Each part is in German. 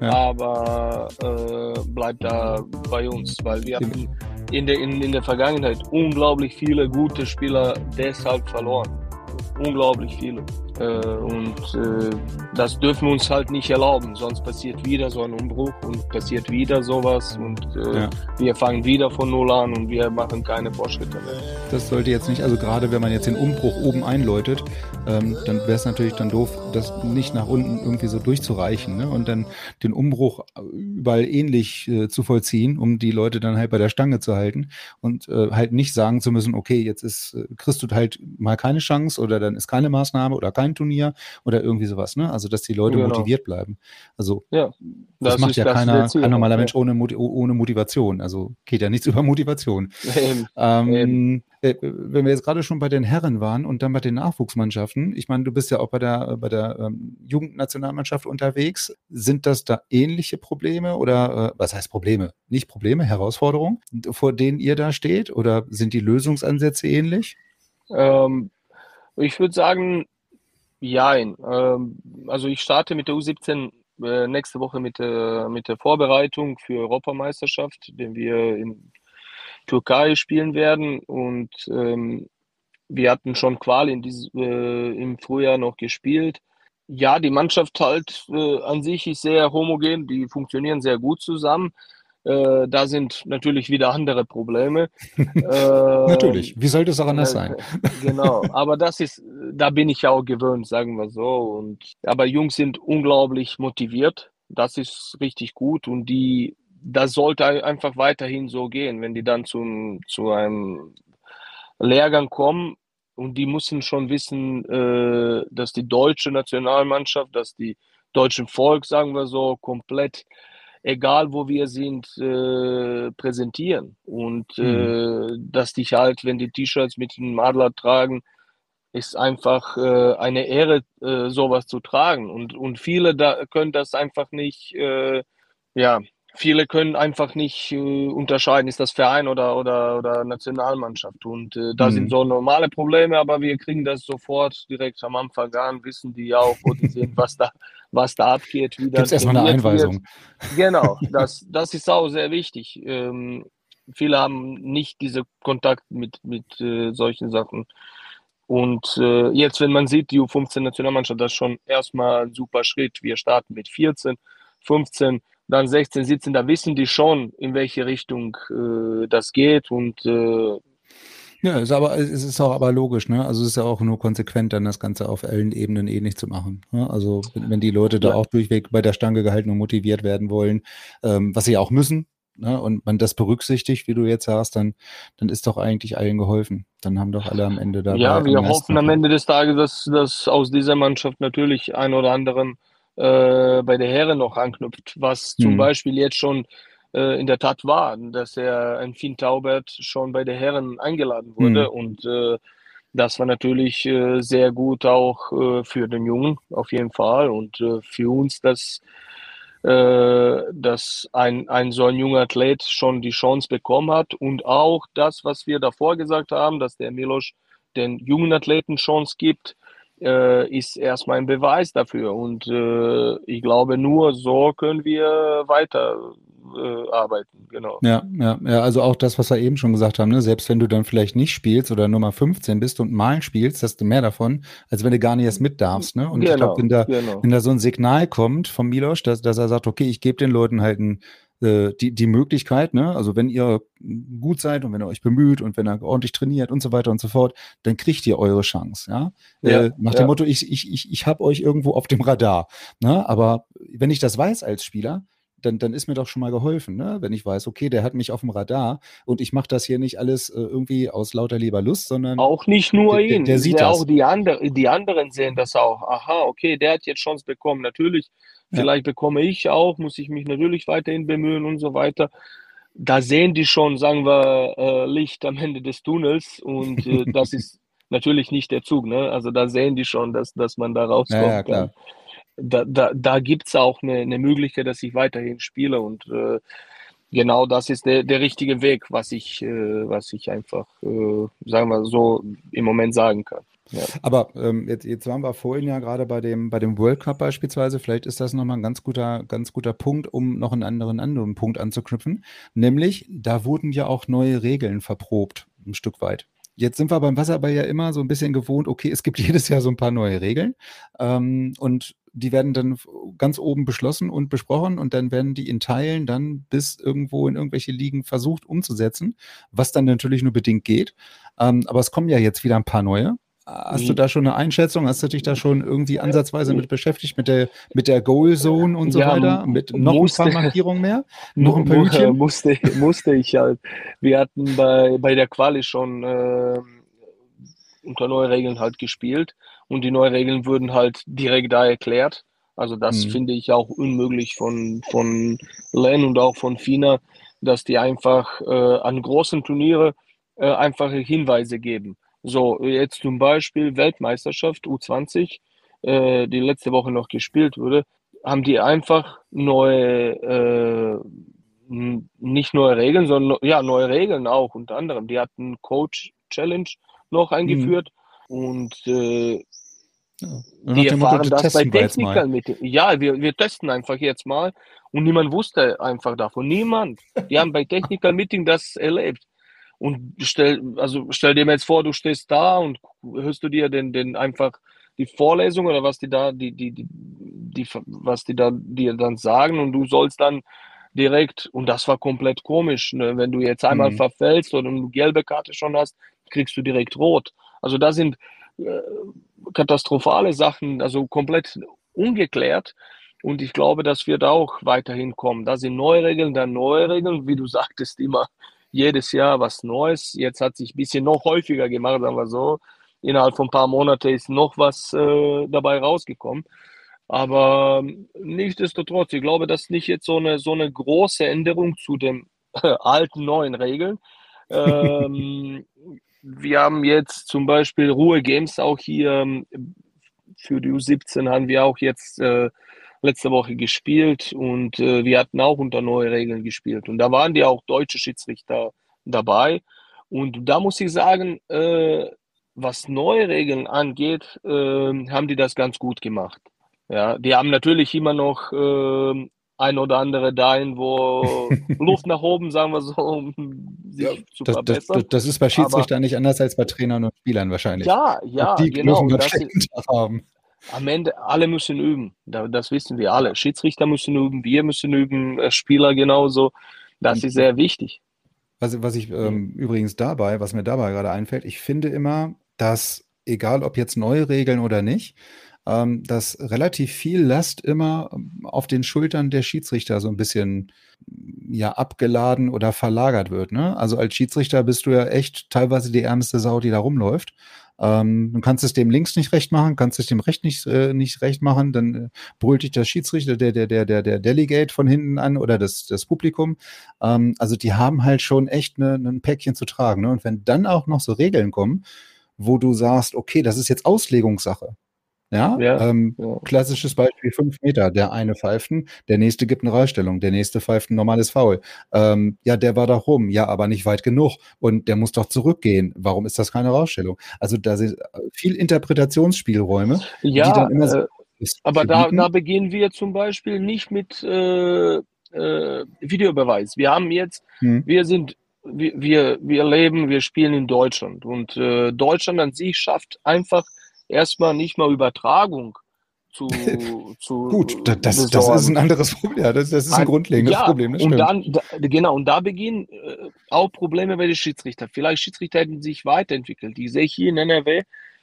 Aber äh, bleibt da bei uns, weil wir haben in der, in, in der Vergangenheit unglaublich viele gute Spieler deshalb verloren. Unglaublich viele. Äh, und äh, das dürfen wir uns halt nicht erlauben, sonst passiert wieder so ein Umbruch und passiert wieder sowas und äh, ja. wir fangen wieder von Null an und wir machen keine Fortschritte mehr. Das sollte jetzt nicht, also gerade wenn man jetzt den Umbruch oben einläutet, ähm, dann wäre es natürlich dann doof, das nicht nach unten irgendwie so durchzureichen ne? und dann den Umbruch überall ähnlich äh, zu vollziehen, um die Leute dann halt bei der Stange zu halten und halt nicht sagen zu müssen, okay, jetzt ist, kriegst du halt mal keine Chance oder dann ist keine Maßnahme oder kein Turnier oder irgendwie sowas, ne? Also dass die Leute genau. motiviert bleiben. Also ja, das, das macht ja keiner, kein normaler Mensch ohne, ohne Motivation. Also geht ja nichts über Motivation. Ähm. Äh, wenn wir jetzt gerade schon bei den Herren waren und dann bei den Nachwuchsmannschaften, ich meine, du bist ja auch bei der, bei der ähm, Jugendnationalmannschaft unterwegs. Sind das da ähnliche Probleme oder äh, was heißt Probleme? Nicht Probleme, Herausforderungen, vor denen ihr da steht? Oder sind die Lösungsansätze ähnlich? Ähm, ich würde sagen, Jein. Ähm, also ich starte mit der U17 äh, nächste Woche mit, äh, mit der Vorbereitung für Europameisterschaft, den wir in Türkei spielen werden. Und ähm, wir hatten schon Qual in dieses, äh, im Frühjahr noch gespielt. Ja, die Mannschaft halt äh, an sich ist sehr homogen, die funktionieren sehr gut zusammen. Äh, da sind natürlich wieder andere Probleme. äh, natürlich, wie sollte es auch anders sein? genau, aber das ist, da bin ich auch gewöhnt, sagen wir so. Und, aber Jungs sind unglaublich motiviert. Das ist richtig gut und die, das sollte einfach weiterhin so gehen, wenn die dann zum, zu einem Lehrgang kommen. Und die müssen schon wissen, äh, dass die deutsche Nationalmannschaft, dass die deutschen Volk, sagen wir so, komplett egal wo wir sind, äh, präsentieren. Und mhm. äh, dass dich halt, wenn die T-Shirts mit dem Adler tragen, ist einfach äh, eine Ehre, äh, sowas zu tragen. Und, und viele da können das einfach nicht, äh, ja, viele können einfach nicht äh, unterscheiden, ist das Verein oder, oder, oder Nationalmannschaft. Und äh, da mhm. sind so normale Probleme, aber wir kriegen das sofort direkt am Anfang an, wissen die auch, wo die sind, was da, was da abgeht. Gibt es erstmal eine Einweisung. Wird. Genau, das, das ist auch sehr wichtig. Ähm, viele haben nicht diese Kontakt mit, mit äh, solchen Sachen. Und äh, jetzt, wenn man sieht, die U15-Nationalmannschaft, das ist schon erstmal ein super Schritt. Wir starten mit 14, 15, dann 16, 17, da wissen die schon, in welche Richtung äh, das geht und äh, ja, ist aber, es ist auch aber logisch, ne? Also es ist ja auch nur konsequent, dann das Ganze auf allen Ebenen ähnlich zu machen. Ne? Also wenn, wenn, die Leute da auch durchweg bei der Stange gehalten und motiviert werden wollen, ähm, was sie auch müssen, ne? und man das berücksichtigt, wie du jetzt sagst, dann, dann ist doch eigentlich allen geholfen. Dann haben doch alle am Ende da. Ja, wir hoffen am Ende des Tages, dass, dass aus dieser Mannschaft natürlich ein oder anderen äh, bei der Herren noch anknüpft, was zum hm. Beispiel jetzt schon in der Tat war, dass er ein Finn Taubert schon bei der Herren eingeladen wurde mhm. und äh, das war natürlich äh, sehr gut auch äh, für den Jungen auf jeden Fall und äh, für uns, dass, äh, dass ein, ein so ein junger Athlet schon die Chance bekommen hat und auch das, was wir davor gesagt haben, dass der Milos den jungen Athleten Chance gibt, äh, ist erstmal ein Beweis dafür. Und äh, ich glaube, nur so können wir weiter äh, arbeiten, genau. Ja, ja, ja, also auch das, was wir eben schon gesagt haben, ne? selbst wenn du dann vielleicht nicht spielst oder Nummer 15 bist und mal spielst, hast du mehr davon, als wenn du gar nicht erst mit darfst. Ne? Und genau, ich glaube, wenn da, genau. wenn da so ein Signal kommt vom Milos, dass, dass er sagt, okay, ich gebe den Leuten halt ein äh, die, die Möglichkeit, ne? also wenn ihr gut seid und wenn ihr euch bemüht und wenn ihr ordentlich trainiert und so weiter und so fort, dann kriegt ihr eure Chance. Ja? ja äh, nach ja. dem Motto, ich, ich, ich, ich habe euch irgendwo auf dem Radar. Ne? Aber wenn ich das weiß als Spieler, dann, dann ist mir doch schon mal geholfen, ne? wenn ich weiß, okay, der hat mich auf dem Radar und ich mache das hier nicht alles äh, irgendwie aus lauter lieber Lust, sondern. Auch nicht nur ihn, der, sieht ja das. auch die, andere, die anderen sehen das auch. Aha, okay, der hat jetzt Chance bekommen. Natürlich, Ja. vielleicht bekomme ich auch, muss ich mich natürlich weiterhin bemühen und so weiter. Da sehen die schon, sagen wir, äh, Licht am Ende des Tunnels und äh, das ist natürlich nicht der Zug. Ne? Also da sehen die schon, dass, dass man da rauskommt. Ja, ja, klar. Da, da, da gibt es auch eine, eine Möglichkeit, dass ich weiterhin spiele und äh, genau das ist der, der richtige Weg, was ich, äh, was ich einfach, äh, sagen wir so, im Moment sagen kann. Ja. Aber ähm, jetzt, jetzt waren wir vorhin ja gerade bei dem, bei dem World Cup beispielsweise. Vielleicht ist das nochmal ein ganz guter, ganz guter Punkt, um noch einen anderen, anderen Punkt anzuknüpfen. Nämlich, da wurden ja auch neue Regeln verprobt, ein Stück weit. Jetzt sind wir beim Wasserball ja immer so ein bisschen gewohnt, okay, es gibt jedes Jahr so ein paar neue Regeln. Ähm, und die werden dann ganz oben beschlossen und besprochen und dann werden die in Teilen dann bis irgendwo in irgendwelche Ligen versucht umzusetzen, was dann natürlich nur bedingt geht. Ähm, aber es kommen ja jetzt wieder ein paar neue. Hast du da schon eine Einschätzung? Hast du dich da schon irgendwie ansatzweise mit beschäftigt, mit der, mit der Goal Zone und so Ja, weiter? Mit noch musste- ein paar Markierungen mehr? Noch ein mu- Pünktchen? Musste, musste ich halt. Wir hatten bei, bei der Quali schon äh, unter neue Regeln halt gespielt und die neuen Regeln wurden halt direkt da erklärt. Also das Mhm. finde ich auch unmöglich von, von Len und auch von FINA, dass die einfach äh, an großen Turniere äh, einfache Hinweise geben. So, jetzt zum Beispiel Weltmeisterschaft U20, äh, die letzte Woche noch gespielt wurde, haben die einfach neue, äh, nicht neue Regeln, sondern ja, neue Regeln auch unter anderem. Die hatten Coach Challenge noch eingeführt und äh, Ja. Die dem Motto, erfahren das bei wir. Technikern mit. Ja, wir, wir testen einfach jetzt mal und niemand wusste einfach davon. Niemand. Die haben bei Technical Meeting das erlebt. Und stell, also stell dir mal jetzt vor, du stehst da und hörst du dir den, den einfach die Vorlesung oder was die da, die, die, die, die, was die da dir dann sagen und du sollst dann direkt, und das war komplett komisch, ne? wenn du jetzt einmal Mhm. verfällst oder eine gelbe Karte schon hast, kriegst du direkt rot. Also da sind äh, katastrophale Sachen, also komplett ungeklärt. Und ich glaube, das wird auch weiterhin kommen. Da sind neue Regeln, dann neue Regeln, wie du sagtest, immer jedes Jahr was Neues. Jetzt hat sich ein bisschen noch häufiger gemacht, sagen wir so. Innerhalb von ein paar Monaten ist noch was äh, dabei rausgekommen. Aber ähm, nichtsdestotrotz, ich glaube, das ist nicht jetzt so eine, so eine große Änderung zu den alten, neuen Regeln. Ähm, wir haben jetzt zum Beispiel Ruhe Games auch hier ähm, für die U17 haben wir auch jetzt äh, letzte Woche gespielt und äh, wir hatten auch unter neue Regeln gespielt. Und da waren die auch deutsche Schiedsrichter dabei. Und da muss ich sagen, äh, was neue Regeln angeht, äh, haben die das ganz gut gemacht. Ja, die haben natürlich immer noch äh, ein oder andere dahin, wo Luft nach oben, sagen wir so, um sich Ja, zu Das, verbessern. das, das ist bei Schiedsrichtern nicht anders als bei Trainern und Spielern wahrscheinlich. Ja, ja, die genau. Das ist, haben. Am Ende, alle müssen üben. Da- Das wissen wir alle. Schiedsrichter müssen üben, wir müssen üben, äh, Spieler genauso. Das ist sehr wichtig. Was, was ich ähm, übrigens dabei, was mir dabei gerade einfällt, ich finde immer, dass egal ob jetzt neue Regeln oder nicht, ähm, dass relativ viel Last immer ähm, auf den Schultern der Schiedsrichter so ein bisschen ja abgeladen oder verlagert wird. Ne? Also als Schiedsrichter bist du ja echt teilweise die ärmste Sau, die da rumläuft. Ähm, du kannst es dem links nicht recht machen, kannst es dem recht nicht, äh, nicht recht machen, dann äh, brüllt dich der Schiedsrichter, der, der, der, der, der Delegate von hinten an oder das, das Publikum. Ähm, also die haben halt schon echt ne, ein Päckchen zu tragen. Ne? Und wenn dann auch noch so Regeln kommen, wo du sagst, okay, das ist jetzt Auslegungssache. Ja, Ja, ähm, ja. klassisches Beispiel fünf Meter. Der eine pfeift der nächste gibt eine Rausstellung, der nächste pfeift ein normales Foul. Ähm, ja, der war da rum, ja, aber nicht weit genug und der muss doch zurückgehen. Warum ist das keine Rausstellung? Also da sind äh, viel Interpretationsspielräume, die Ja, dann immer so äh, aber da, da beginnen wir zum Beispiel nicht mit äh, äh, Videobeweis. Wir haben jetzt, Hm. wir sind, wir, wir, wir leben, wir spielen in Deutschland und äh, Deutschland an sich schafft einfach erstmal nicht mal Übertragung zu, zu Gut, da- das, das besorgen. ist ein anderes Problem. Ja, das, das ist ein Ein- grundlegendes ja, Problem. Das und dann, da, genau, und da beginnen äh, auch Probleme bei den Schiedsrichtern. Vielleicht Schiedsrichter hätten sich weiterentwickelt. Die sehe ich hier in NRW,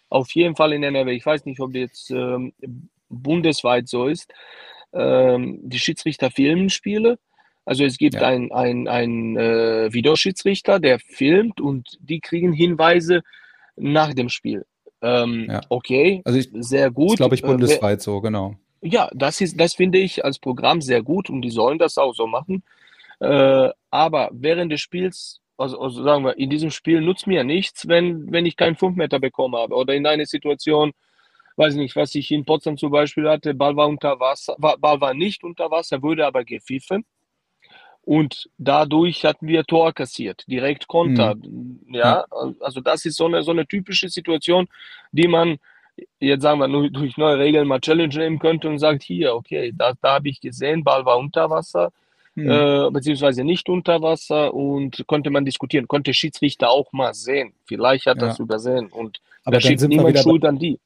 auf jeden Fall in NRW. Ich weiß nicht, ob jetzt ähm, bundesweit so ist. ähm, die Schiedsrichter filmen Spiele. Also es gibt ja. einen ein äh, Videoschiedsrichter, der filmt und die kriegen Hinweise nach dem Spiel. Ähm, ja. Okay, also ich, sehr gut. Glaube ich äh, bundesweit äh, so, genau. Ja, das ist, das finde ich als Programm sehr gut und die sollen das auch so machen. Äh, aber während des Spiels, also, also, sagen wir, in diesem Spiel nutzt mir nichts, wenn, wenn ich keinen 5 Meter bekommen habe oder in einer Situation, weiß ich nicht, was ich in Potsdam zum Beispiel hatte, Ball war unter Wasser, Ball war nicht unter Wasser, wurde aber gepfiffen. Und dadurch hatten wir Tor kassiert, direkt Konter. Mhm. Ja, also das ist so eine, so eine typische Situation, die man jetzt sagen wir nur durch neue Regeln mal Challenge nehmen könnte und sagt, hier, okay, da, da habe ich gesehen, Ball war unter Wasser, mhm. äh, beziehungsweise nicht unter Wasser und konnte man diskutieren, konnte Schiedsrichter auch mal sehen. Vielleicht hat ja. das übersehen und Aber da schiebt niemand Schuld an die.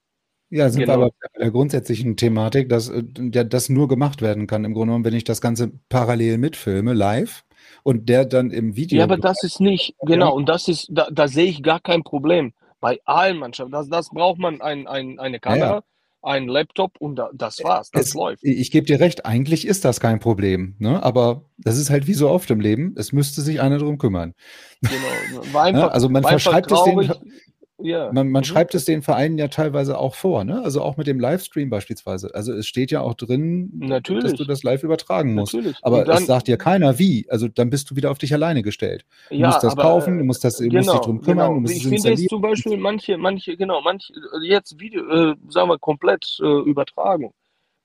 Ja, sind genau. wir aber bei der grundsätzlichen Thematik, dass äh, das nur gemacht werden kann. Im Grunde genommen, wenn ich das Ganze parallel mitfilme, live, und der dann im Video. Ja, aber das ist nicht, genau, und das ist, da, da sehe ich gar kein Problem. Bei allen Mannschaften. Das, das braucht man ein, ein, eine Kamera, ja, ein Laptop und da, das war's. Das es, läuft. Ich gebe dir recht, eigentlich ist das kein Problem. Ne? Aber das ist halt wie so oft im Leben. Es müsste sich einer darum kümmern. Genau. War einfach, also man verschreibt es den ja. Man, man mhm. schreibt es den Vereinen ja teilweise auch vor, ne? Also auch mit dem Livestream beispielsweise. Also es steht ja auch drin, Natürlich. dass du das live übertragen musst. Natürlich. Aber dann, es sagt dir keiner wie. Also dann bist du wieder auf dich alleine gestellt. Du ja, musst das aber, kaufen, du musst das genau, musst dich drum kümmern, genau. du musst ich es finde jetzt zum Beispiel manche, manche, genau, manche jetzt Video, äh, sagen wir komplett äh, übertragen.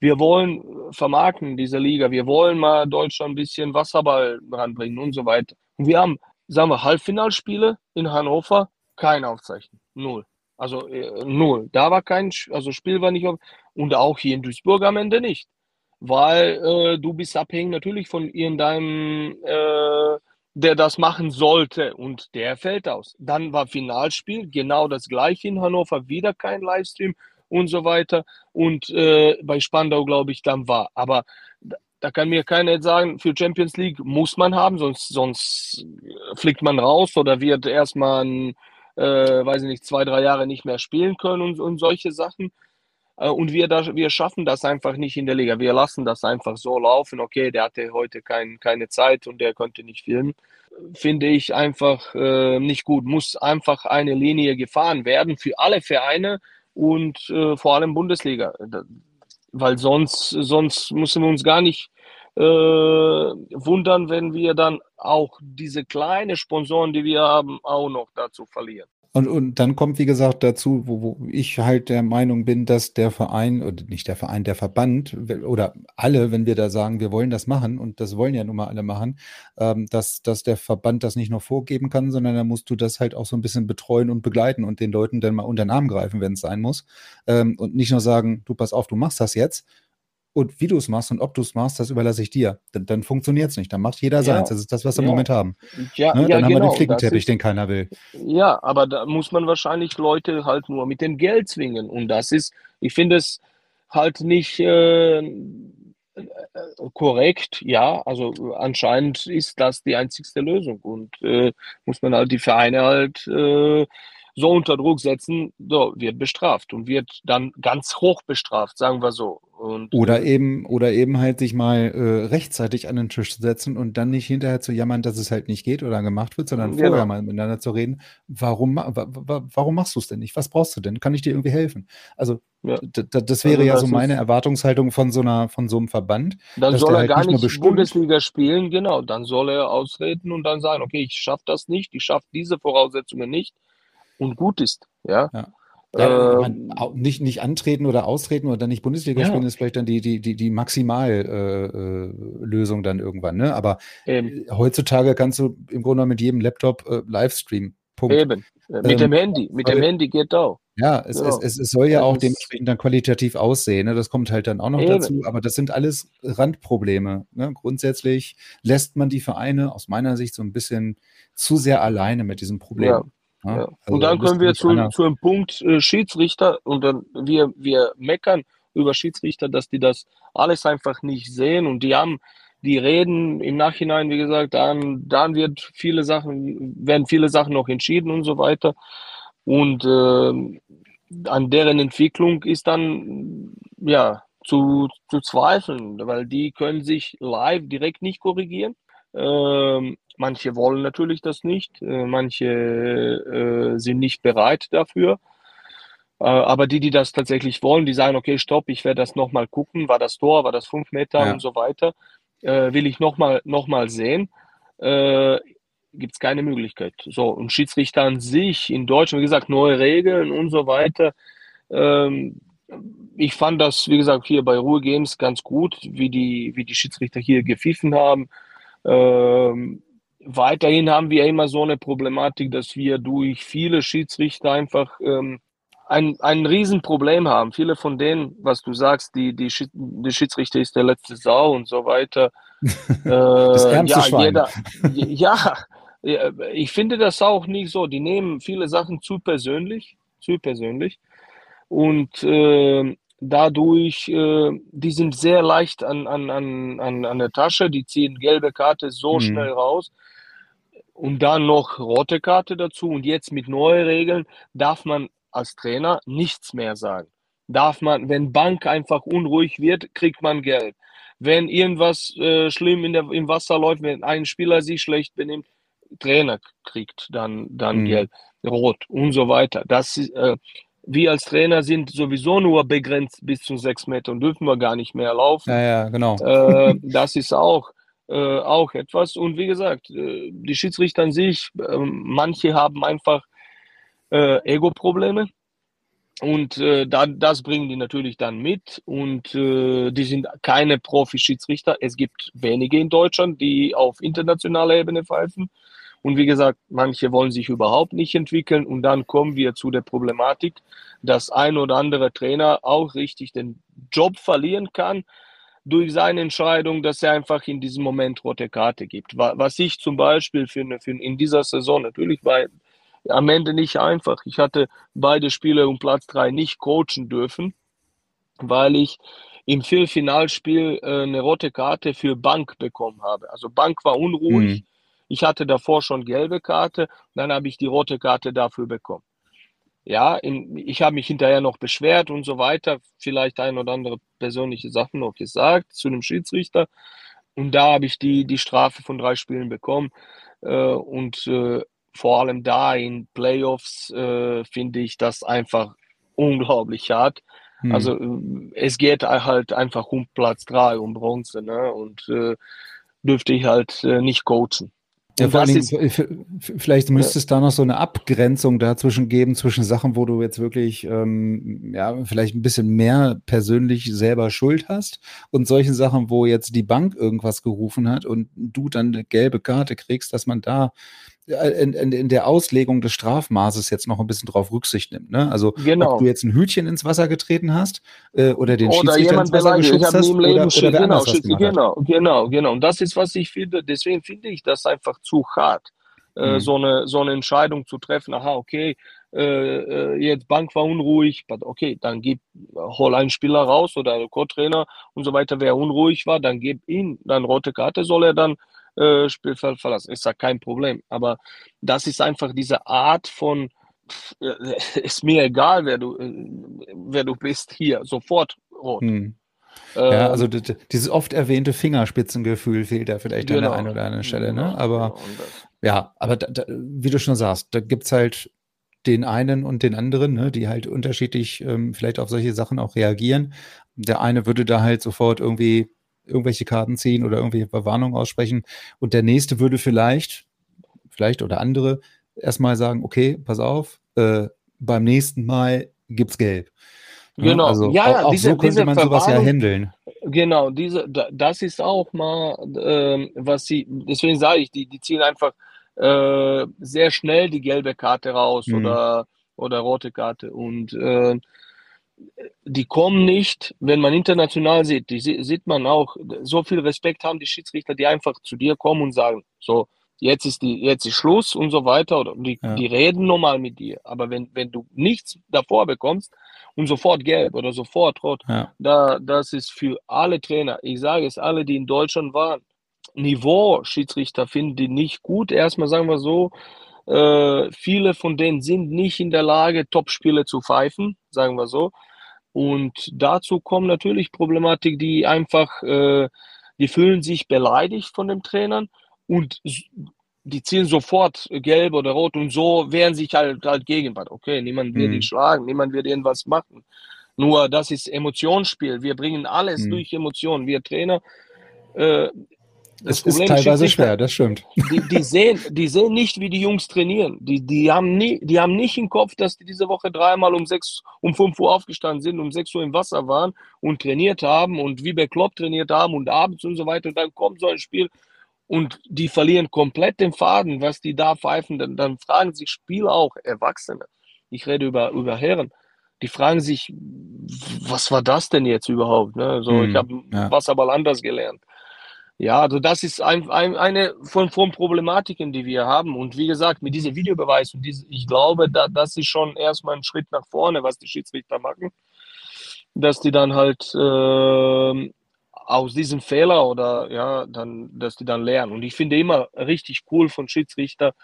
Wir wollen äh, vermarkten diese Liga, wir wollen mal Deutschland ein bisschen Wasserball ranbringen und so weiter. Und wir haben, sagen wir, Halbfinalspiele in Hannover, keine Aufzeichnung. Null. Also äh, null. Da war kein, also Spiel war nicht auf, und auch hier in Duisburg am Ende nicht. Weil äh, du bist abhängig natürlich von irgendeinem, äh, der das machen sollte und der fällt aus. Dann war Finalspiel, genau das gleiche in Hannover, wieder kein Livestream und so weiter. Und äh, bei Spandau, glaube ich, dann war. Aber da, da kann mir keiner sagen, für Champions League muss man haben, sonst, sonst fliegt man raus oder wird erstmal ein äh, weiß ich nicht, zwei, drei Jahre nicht mehr spielen können und, und solche Sachen. Äh, und wir, da, wir schaffen das einfach nicht in der Liga. Wir lassen das einfach so laufen. Okay, der hatte heute kein, keine Zeit und der konnte nicht filmen. Finde ich einfach äh, nicht gut. Muss einfach eine Linie gefahren werden für alle Vereine und äh, vor allem Bundesliga. Weil sonst, sonst müssen wir uns gar nicht äh, wundern, wenn wir dann auch diese kleinen Sponsoren, die wir haben, auch noch dazu verlieren. Und, und dann kommt, wie gesagt, dazu, wo, wo ich halt der Meinung bin, dass der Verein, oder nicht der Verein, der Verband oder alle, wenn wir da sagen, wir wollen das machen, und das wollen ja nun mal alle machen, ähm, dass, dass der Verband das nicht nur vorgeben kann, sondern da musst du das halt auch so ein bisschen betreuen und begleiten und den Leuten dann mal unter den Arm greifen, wenn es sein muss. Ähm, und nicht nur sagen, du pass auf, du machst das jetzt, und wie du es machst und ob du es machst, das überlasse ich dir. Dann, dann funktioniert es nicht. Dann macht jeder ja. seins. Das ist das, was wir ja. im Moment haben. Ja, ne? Dann ja, haben genau. wir den genau. Flickenteppich, ist, den keiner will. Ja, aber da muss man wahrscheinlich Leute halt nur mit dem Geld zwingen. Und das ist, ich finde es halt nicht äh, korrekt. Ja, also anscheinend ist das die einzigste Lösung. Und äh, muss man halt die Vereine halt äh, so unter Druck setzen, so, wird bestraft und wird dann ganz hoch bestraft, sagen wir so. Und, oder äh, eben, oder eben halt sich mal äh, rechtzeitig an den Tisch setzen und dann nicht hinterher zu jammern, dass es halt nicht geht oder gemacht wird, sondern genau. vorher mal miteinander zu reden. Warum, wa warum machst du es denn nicht? Was brauchst du denn? Kann ich dir irgendwie helfen? Also, ja. das wäre also, ja so meine Erwartungshaltung von so einer, von so einem Verband. Dann soll er halt gar nicht, nicht Bundesliga spielen, genau. Dann soll er ausreden und dann sagen, okay, ich schaffe das nicht, ich schaffe diese Voraussetzungen nicht und gut ist. Ja. ja. Ja, ähm, nicht, nicht antreten oder austreten oder dann nicht Bundesliga ja. spielen, ist vielleicht dann die, die, die, die Maximallösung äh, äh dann irgendwann. Ne? Aber Eben. heutzutage kannst du im Grunde mit jedem Laptop äh, Livestream. Punkt. Eben. Mit ähm, dem Handy. Mit dem Handy geht auch. Ja, es, ja. Es, es, soll ja auch dementsprechend dann qualitativ aussehen. Ne? Das kommt halt dann auch noch Eben. dazu. Aber das sind alles Randprobleme. Ne? Grundsätzlich lässt man die Vereine aus meiner Sicht so ein bisschen zu sehr alleine mit diesem Problem. Ja. Ja. Also und dann können wir zu, zu einem Punkt äh, Schiedsrichter und dann wir, wir meckern über Schiedsrichter, dass die das alles einfach nicht sehen und die haben, die reden im Nachhinein, wie gesagt, dann, dann wird viele Sachen, werden viele Sachen noch entschieden und so weiter. Und äh, an deren Entwicklung ist dann, ja, zu, zu zweifeln, weil die können sich live direkt nicht korrigieren. Ähm, manche wollen natürlich das nicht, äh, manche äh, sind nicht bereit dafür. Äh, aber die, die das tatsächlich wollen, die sagen, okay, stopp, ich werde das nochmal gucken, war das Tor, war das fünf Meter ja. und so weiter, äh, will ich nochmal noch mal sehen, äh, gibt es keine Möglichkeit. So, und Schiedsrichter an sich in Deutschland, wie gesagt, neue Regeln und so weiter. Ähm, ich fand das, wie gesagt, hier bei Ruhe Games ganz gut, wie die, wie die Schiedsrichter hier gepfiffen haben. Ähm, weiterhin haben wir immer so eine Problematik, dass wir durch viele Schiedsrichter einfach ähm, ein, ein Riesenproblem haben. Viele von denen, was du sagst, die, die, die Schiedsrichter ist der letzte Sau und so weiter. das äh, ja, Schwein. Jeder, ja, ich finde das auch nicht so. Die nehmen viele Sachen zu persönlich, zu persönlich. Und äh, dadurch, äh, die sind sehr leicht an, an, an, an, an der Tasche, die ziehen gelbe Karte so mhm. schnell raus. Und dann noch rote Karte dazu. Und jetzt mit neuen Regeln darf man als Trainer nichts mehr sagen. Darf man, wenn Bank einfach unruhig wird, kriegt man Geld. Wenn irgendwas äh, schlimm in der, im Wasser läuft, wenn ein Spieler sich schlecht benimmt, Trainer kriegt dann, dann mhm. Geld, rot und so weiter. Das äh, wir als Trainer sind sowieso nur begrenzt bis zu sechs Metern, dürfen wir gar nicht mehr laufen. Ja, ja, genau. Äh, das ist auch, äh, auch etwas. Und wie gesagt, äh, die Schiedsrichter an sich, ähm, manche haben einfach äh, Ego-Probleme. Und äh, da, das bringen die natürlich dann mit. Und die sind keine Profi-Schiedsrichter. Es gibt wenige in Deutschland, die auf internationaler Ebene pfeifen. Und wie gesagt, manche wollen sich überhaupt nicht entwickeln. Und dann kommen wir zu der Problematik, dass ein oder andere Trainer auch richtig den Job verlieren kann durch seine Entscheidung, dass er einfach in diesem Moment rote Karte gibt. Was ich zum Beispiel finde, finde in dieser Saison natürlich war am Ende nicht einfach. Ich hatte beide Spiele um Platz drei nicht coachen dürfen, weil ich im Viertelfinalspiel äh, eine rote Karte für Bank bekommen habe. Also Bank war unruhig. Mhm. Ich hatte davor schon gelbe Karte, dann habe ich die rote Karte dafür bekommen. Ja, in, ich habe mich hinterher noch beschwert und so weiter, vielleicht ein oder andere persönliche Sachen noch gesagt zu einem Schiedsrichter. Und da habe ich die, die Strafe von drei Spielen bekommen. Äh, und äh, vor allem da in Playoffs äh, finde ich das einfach unglaublich hart. Hm. Also es geht halt einfach um Platz drei, um Bronze. Ne? Und äh, dürfte ich halt äh, nicht coachen. Ja, vor allem, vielleicht müsste es da noch so eine Abgrenzung dazwischen geben, zwischen Sachen, wo du jetzt wirklich, ähm, ja, vielleicht ein bisschen mehr persönlich selber Schuld hast und solchen Sachen, wo jetzt die Bank irgendwas gerufen hat und du dann eine gelbe Karte kriegst, dass man da in, in, in, der Auslegung des Strafmaßes jetzt noch ein bisschen drauf Rücksicht nimmt. Ne? Also genau. ob du jetzt ein Hütchen ins Wasser getreten hast äh, oder den oder Schiedsrichter ins Wasser geschubst hast oder, oder wer genau, was genau, genau, genau. Und das ist, was ich finde, deswegen finde ich das einfach zu hart, äh, mhm. so, eine, so eine Entscheidung zu treffen. Aha, okay, äh, äh jetzt Bank war unruhig, okay, dann gib, hol einen Spieler raus oder Co-Trainer und so weiter, wer unruhig war, dann gib ihn, dann rote Karte soll er dann äh, Spielfeld verlassen. Ist ja kein Problem. Aber das ist einfach diese Art von, äh, ist mir egal, wer du, äh, wer du bist, hier, sofort rot. Hm. Ja, ähm, also dieses oft erwähnte Fingerspitzengefühl fehlt da vielleicht genau. an der genau. einen oder anderen Stelle, ne? Genau, aber genau. ja, aber da, da, wie du schon sagst, da gibt es halt den einen und den anderen, ne, die halt unterschiedlich ähm, vielleicht auf solche Sachen auch reagieren. Der eine würde da halt sofort irgendwie irgendwelche Karten ziehen oder irgendwelche Verwarnungen aussprechen. Und der nächste würde vielleicht, vielleicht oder andere, erstmal sagen, okay, pass auf, äh, beim nächsten Mal gibt's Gelb. Genau, also ja, ja, auch, diese, so könnte man sowas ja handeln. Genau, diese, das ist auch mal, äh, was sie, deswegen sage ich, die, die ziehen einfach äh, sehr schnell die gelbe Karte raus mhm. oder, oder rote Karte. Und äh, die kommen nicht, wenn man international sieht, die sieht man auch, so viel Respekt haben die Schiedsrichter, die einfach zu dir kommen und sagen, so, jetzt ist die, jetzt ist Schluss und so weiter, oder die, ja. die reden normal mit dir. Aber wenn, wenn du nichts davor bekommst und sofort gelb oder sofort rot, ja. da, das ist für alle Trainer, ich sage es, alle, die in Deutschland waren, Niveau Schiedsrichter finden die nicht gut. Erstmal sagen wir so, äh, viele von denen sind nicht in der Lage, Top-Spiele zu pfeifen, sagen wir so. Und dazu kommen natürlich Problematik, die einfach, äh, die fühlen sich beleidigt von den Trainern und die ziehen sofort gelb oder rot und so wehren sich halt, halt gegen. Okay, niemand wird mhm. ihn schlagen, niemand wird irgendwas machen. Nur das ist Emotionsspiel. Wir bringen alles mhm. durch Emotionen. Wir Trainer. Äh, das es Problem ist teilweise schwer, das stimmt. Die, die, sehen, die sehen nicht, wie die Jungs trainieren. Die, die, haben nie, die haben nicht im Kopf, dass die diese Woche dreimal um sechs, um fünf Uhr aufgestanden sind, um sechs Uhr im Wasser waren und trainiert haben und wie bei Klopp trainiert haben und abends und so weiter. Und dann kommt so ein Spiel und die verlieren komplett den Faden, was die da pfeifen. Dann, dann fragen sich Spieler auch, Erwachsene. Ich rede über, über Herren die fragen sich, was war das denn jetzt überhaupt? Ne? So, hm, ich habe ja. Wasserball anders gelernt. Ja, also das ist ein, ein, eine von, von Problematiken, die wir haben. Und wie gesagt, mit diesem Videobeweis und diese, ich glaube, da, das ist schon erstmal ein Schritt nach vorne, was die Schiedsrichter machen. Dass die dann halt äh, aus diesem Fehler oder ja, dann, dass die dann lernen. Und ich finde immer richtig cool von Schiedsrichter,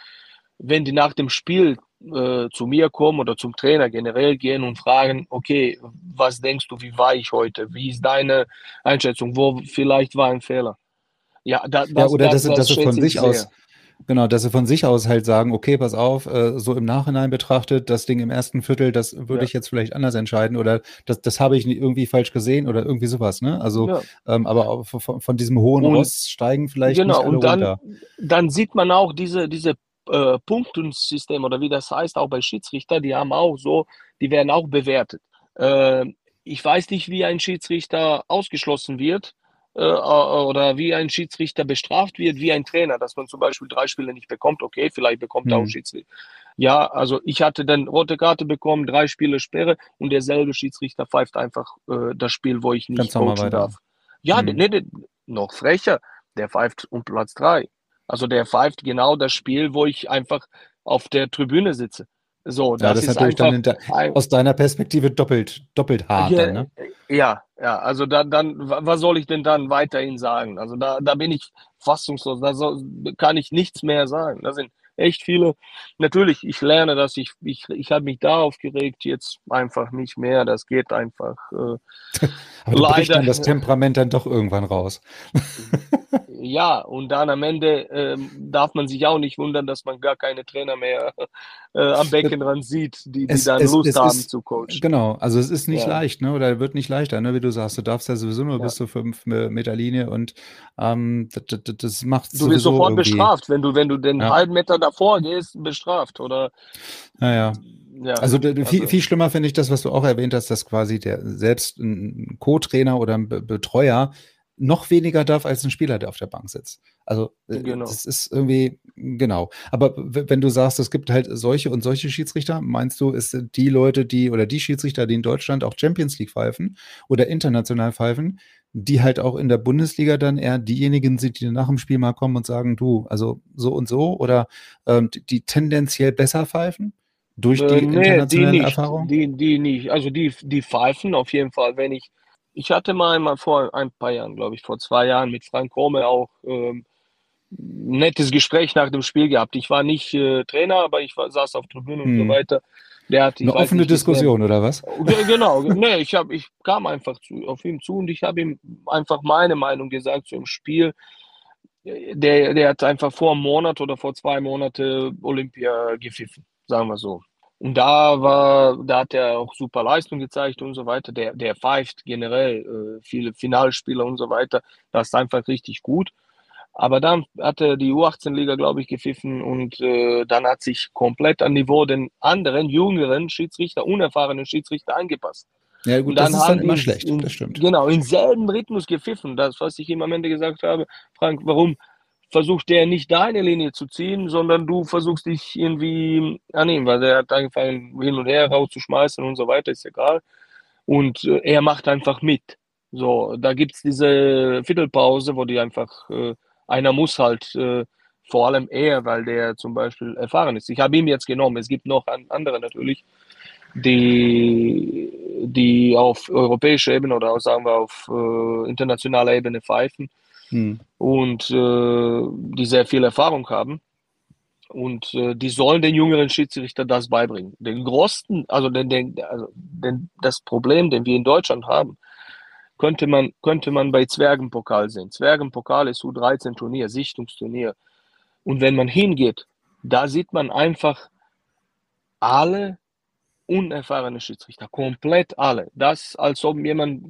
wenn die nach dem Spiel äh, zu mir kommen oder zum Trainer generell gehen und fragen, okay, was denkst du, wie war ich heute? Wie ist deine Einschätzung? Wo vielleicht war ein Fehler? Ja, da, das, ja oder das, dass, das, dass sie von sich aus, genau, dass sie von sich aus halt sagen, okay, pass auf, äh, so im Nachhinein betrachtet, das Ding im ersten Viertel, das würde ja. ich jetzt vielleicht anders entscheiden oder das, das habe ich irgendwie falsch gesehen oder irgendwie sowas, ne? Also, ja. ähm, aber von, von, diesem hohen und, Ross steigen vielleicht genau, und dann, dann sieht man auch diese, diese äh, Punktensystem oder wie das heißt, auch bei Schiedsrichter, die haben auch so, die werden auch bewertet. Äh, ich weiß nicht, wie ein Schiedsrichter ausgeschlossen wird, äh, äh, oder wie ein Schiedsrichter bestraft wird, wie ein Trainer, dass man zum Beispiel drei Spiele nicht bekommt. Okay, vielleicht bekommt mhm. auch Schiedsrichter. Ja, also ich hatte dann rote Karte bekommen, drei Spiele Sperre und derselbe Schiedsrichter pfeift einfach äh, das Spiel, wo ich nicht coachen darf. Ja, mhm. nee, nee, noch frecher, der pfeift um Platz drei. Also der pfeift genau das Spiel, wo ich einfach auf der Tribüne sitze. So, das, ja, das ist natürlich dann der, aus deiner Perspektive doppelt, doppelt hart. Ja, dann, ne? ja, ja, also da, dann, was soll ich denn dann weiterhin sagen? Also da, da bin ich fassungslos, da soll, kann ich nichts mehr sagen. Da sind echt viele. Natürlich, ich lerne das, ich, ich, ich habe mich da aufgeregt, jetzt einfach nicht mehr. Das geht einfach. Äh, Aber du leider. dann das Temperament dann doch irgendwann raus. ja, und dann am Ende äh, darf man sich auch nicht wundern, dass man gar keine Trainer mehr äh, am Beckenrand sieht, die, die es, dann es, Lust es haben ist, zu coachen. Genau, also es ist nicht ja. leicht, ne? oder wird nicht leichter, ne? wie du sagst. Du darfst ja sowieso nur ja. bis zu fünf Meter Linie und ähm, das, das, das macht Du wirst sofort irgendwie. bestraft, wenn du, wenn du den ja. halben Meter davor gehst, bestraft, oder? Naja. Ja, also, also viel, viel schlimmer finde ich das, was du auch erwähnt hast, dass quasi der selbst ein Co-Trainer oder ein Be Betreuer noch weniger darf als ein Spieler, der auf der Bank sitzt. Also äh, genau. das ist irgendwie genau. Aber wenn du sagst, es gibt halt solche und solche Schiedsrichter, meinst du, ist die Leute, die oder die Schiedsrichter, die in Deutschland auch Champions League pfeifen oder international pfeifen, die halt auch in der Bundesliga dann eher diejenigen sind, die nach dem Spiel mal kommen und sagen, du, also so und so oder ähm, die tendenziell besser pfeifen? Durch die äh, nee, internationale die Erfahrung? Die, die nicht. Also die, die pfeifen auf jeden Fall, wenn ich ich hatte mal einmal vor ein paar Jahren, glaube ich, vor zwei Jahren mit Frank Kome auch ähm, ein nettes Gespräch nach dem Spiel gehabt. Ich war nicht äh, Trainer, aber ich war, saß auf Tribüne hm. und so hm. weiter. Der hat, Eine offene nicht, Diskussion, oder was? Genau, nee, ich, hab, ich kam einfach zu, auf ihn zu und ich habe ihm einfach meine Meinung gesagt zu dem Spiel. Der, der hat einfach vor einem Monat oder vor zwei Monaten Olympia gepfiffen, sagen wir so. Und da war, da hat er auch super Leistung gezeigt und so weiter. Der, der pfeift generell äh, viele Finalspieler und so weiter. Das ist einfach richtig gut. Aber dann hat er die U18-Liga, glaube ich, gepfiffen und äh, dann hat sich komplett an Niveau den anderen, jüngeren Schiedsrichter, unerfahrenen Schiedsrichter angepasst. Ja, gut, und dann das ist dann immer schlecht, in, das stimmt. Genau, im selben Rhythmus gepfiffen. Das, was ich ihm am Ende gesagt habe, Frank, warum versucht der nicht deine Linie zu ziehen, sondern du versuchst dich irgendwie an ihm, weil der hat angefangen hin und her rauszuschmeißen und so weiter, ist egal. Und äh, er macht einfach mit. So, da gibt es diese Viertelpause, wo die einfach, äh, einer muss halt, äh, vor allem er, weil der zum Beispiel erfahren ist. Ich habe ihn jetzt genommen, es gibt noch andere natürlich, die, die auf europäischer Ebene oder auch sagen wir auf äh, internationaler Ebene pfeifen hm. und äh, die sehr viel Erfahrung haben. Und äh, die sollen den jüngeren Schiedsrichter das beibringen. Den größten, also, den, den, also den, das Problem, den wir in Deutschland haben, könnte man, könnte man bei Zwergenpokal sehen. Zwergenpokal ist U13-Turnier, Sichtungsturnier. Und wenn man hingeht, da sieht man einfach alle unerfahrene Schiedsrichter, komplett alle. Das, als ob jemand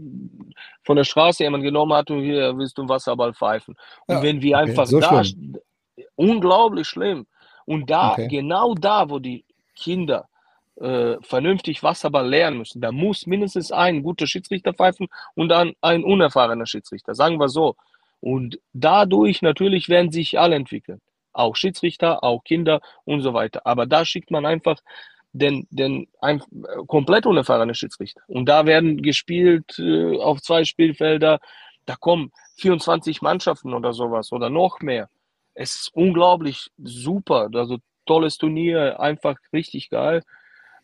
von der Straße jemand genommen hat und hier willst du einen Wasserball pfeifen. Und Ja, wenn wir okay, einfach so da, schlimm. unglaublich schlimm. Und da, Okay. genau da, wo die Kinder äh, vernünftig Wasserball lernen müssen, da muss mindestens ein guter Schiedsrichter pfeifen und dann ein unerfahrener Schiedsrichter, sagen wir so. Und dadurch natürlich werden sich alle entwickeln. Auch Schiedsrichter, auch Kinder und so weiter. Aber da schickt man einfach den, den ein, komplett unerfahrenen Schiedsrichter. Und da werden gespielt äh, auf zwei Spielfelder. Da kommen 24 Mannschaften oder sowas oder noch mehr. Es ist unglaublich super. Also tolles Turnier, einfach richtig geil.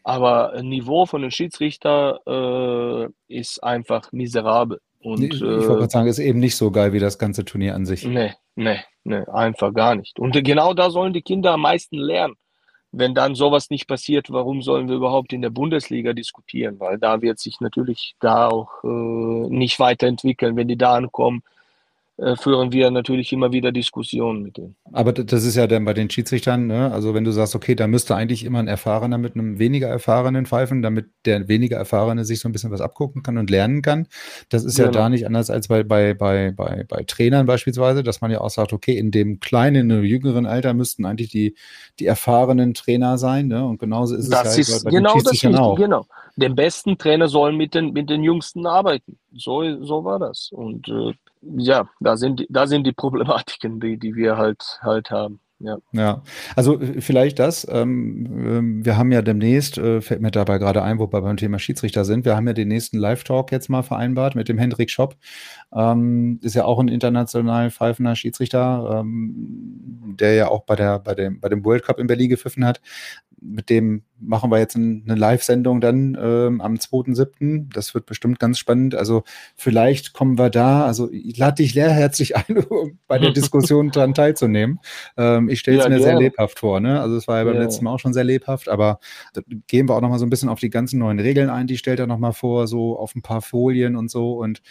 Aber ein Niveau von den Schiedsrichter äh, ist einfach miserabel. Und, Nee, ich wollte äh, gerade sagen, ist eben nicht so geil wie das ganze Turnier an sich. Nee, nee, nee, einfach gar nicht. Und genau da sollen die Kinder am meisten lernen. Wenn dann sowas nicht passiert, warum sollen wir überhaupt in der Bundesliga diskutieren? Weil da wird sich natürlich da auch äh, nicht weiterentwickeln. Wenn die da ankommen, führen wir natürlich immer wieder Diskussionen mit denen. Aber das ist ja dann bei den Schiedsrichtern, ne? Also wenn du sagst, okay, da müsste eigentlich immer ein Erfahrener mit einem weniger Erfahrenen pfeifen, damit der weniger Erfahrene sich so ein bisschen was abgucken kann und lernen kann. Das ist ja Genau. da nicht anders als bei, bei, bei, bei, bei Trainern beispielsweise, dass man ja auch sagt, okay, in dem kleinen, in dem jüngeren Alter müssten eigentlich die, die erfahrenen Trainer sein, ne? Und genauso ist es Das halt ist bei, bei den genau das Schiedsrichtern Wichtige, auch. genau. Der besten Trainer soll mit den, mit den Jüngsten arbeiten. So, so war das. Und äh, ja, da sind, die- da sind die Problematiken, die, die wir halt, halt haben. Ja. Ja, also äh, vielleicht das. Ähm, ähm, wir haben ja demnächst, äh, fällt mir dabei gerade ein, wo wir beim Thema Schiedsrichter sind, wir haben ja den nächsten Live-Talk jetzt mal vereinbart mit dem Hendrik Schopp. Ähm, ist ja auch ein international pfeifender Schiedsrichter, ähm, der ja auch bei, der, bei, dem, bei dem World Cup in Berlin gepfiffen hat. Mit dem machen wir jetzt ein, eine Live-Sendung dann ähm, am 2.7. Das wird bestimmt ganz spannend. Also vielleicht kommen wir da, also ich lade dich sehr herzlich ein, um bei der Diskussion dran teilzunehmen. Ähm, ich stelle es Ja, mir sehr gerne. lebhaft vor. Ne? Also es war ja beim Ja. letzten Mal auch schon sehr lebhaft, aber gehen wir auch noch mal so ein bisschen auf die ganzen neuen Regeln ein. Die stellt er noch mal vor, so auf ein paar Folien und so und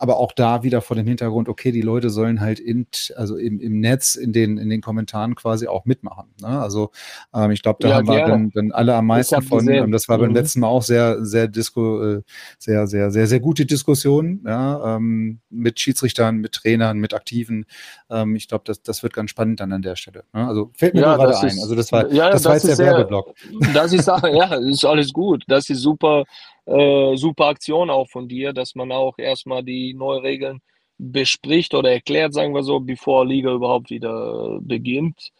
aber auch da wieder vor dem Hintergrund, okay, die Leute sollen halt in, also im, im Netz, in den, in den Kommentaren quasi auch mitmachen. Ne? Also ähm, ich glaube, da Ja, haben wir dann, dann alle am meisten von. gesehen. Ähm, das war beim Mhm. letzten Mal auch sehr, sehr Disco, äh, sehr, sehr, sehr, sehr gute Diskussion, ja, ähm, mit Schiedsrichtern, mit Trainern, mit Aktiven. Ähm, ich glaube, das, das wird ganz spannend dann an der Stelle. Ne? Also fällt mir Ja, gerade ein. ist- also das war, ja, das war das jetzt der sehr- Werbeblock. Das ist, ja, das ist alles gut. Das ist super, äh, super Aktion auch von dir, dass man auch erstmal die neuen Regeln bespricht oder erklärt, sagen wir so, bevor Liga überhaupt wieder beginnt.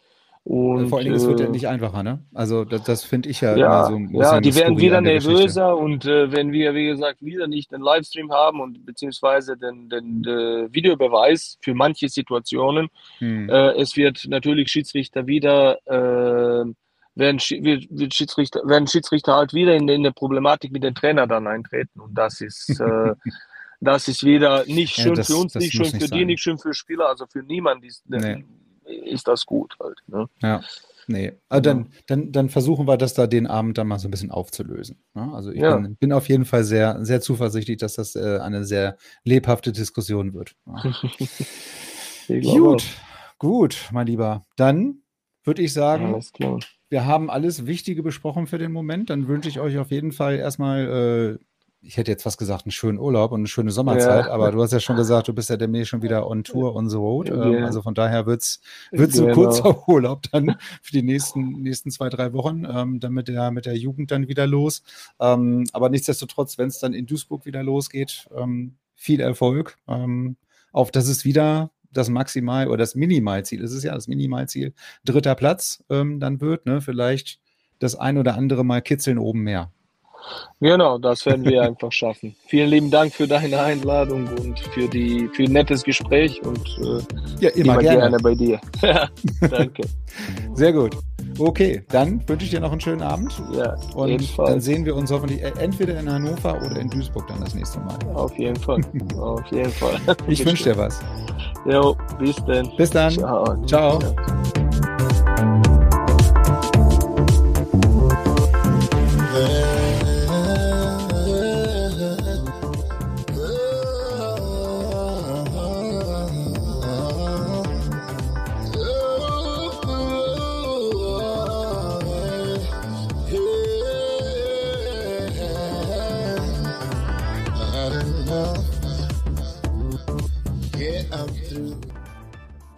Und, Vor allen Dingen, es wird ja äh, nicht einfacher, ne? Also das, das finde ich ja, Ja, immer so. so ja, die werden wieder nervöser und äh, wenn wir, wie gesagt, wieder nicht den Livestream haben und beziehungsweise den, den, äh, Videobeweis für manche Situationen, Hm. äh, es wird natürlich Schiedsrichter wieder, äh, werden, wird, Schiedsrichter, werden Schiedsrichter halt wieder in, in der Problematik mit den Trainer dann eintreten. Und das ist, äh, das ist wieder nicht Ja, schön das- für uns, nicht schön muss für nicht die, sein. nicht schön für Spieler, also für niemanden ist, Nee. ist das gut halt. Ne? Ja. Nee, also dann, dann, dann versuchen wir das da den Abend dann mal so ein bisschen aufzulösen. Ne? Also ich Ja. bin, bin auf jeden Fall sehr, sehr zuversichtlich, dass das äh, eine sehr lebhafte Diskussion wird. Ja. Glaube gut, gut, mein Lieber. Dann würde ich sagen, wir haben alles Wichtige besprochen für den Moment. Dann wünsche ich euch auf jeden Fall erstmal, äh, ich hätte jetzt fast gesagt, einen schönen Urlaub und eine schöne Sommerzeit, Ja. aber du hast ja schon gesagt, du bist ja demnächst schon wieder on Tour on the road. Ähm, also von daher wird's wird's ein Genau. kurzer Urlaub dann für die nächsten, nächsten zwei, drei Wochen, ähm, dann mit der, mit der Jugend dann wieder los. Ähm, aber nichtsdestotrotz, wenn es dann in Duisburg wieder losgeht, ähm, viel Erfolg. Ähm, auf dass es wieder das Maximal- oder das Minimalziel, es ist ja das Minimalziel, dritter Platz ähm, dann wird, ne? Vielleicht das ein oder andere Mal kitzeln oben mehr. Genau, das werden wir einfach schaffen. Vielen lieben Dank für deine Einladung und für die für ein nettes Gespräch und äh, Ja, immer, gerne. gerne bei dir. Danke. Sehr gut. Okay, dann wünsche ich dir noch einen schönen Abend Ja, und ebenfalls. dann sehen wir uns hoffentlich äh, entweder in Hannover oder in Duisburg dann das nächste Mal. Auf jeden Fall. Auf jeden Fall. Ich wünsche dir was. Jo, bis dann. Bis dann. Ciao. Ciao.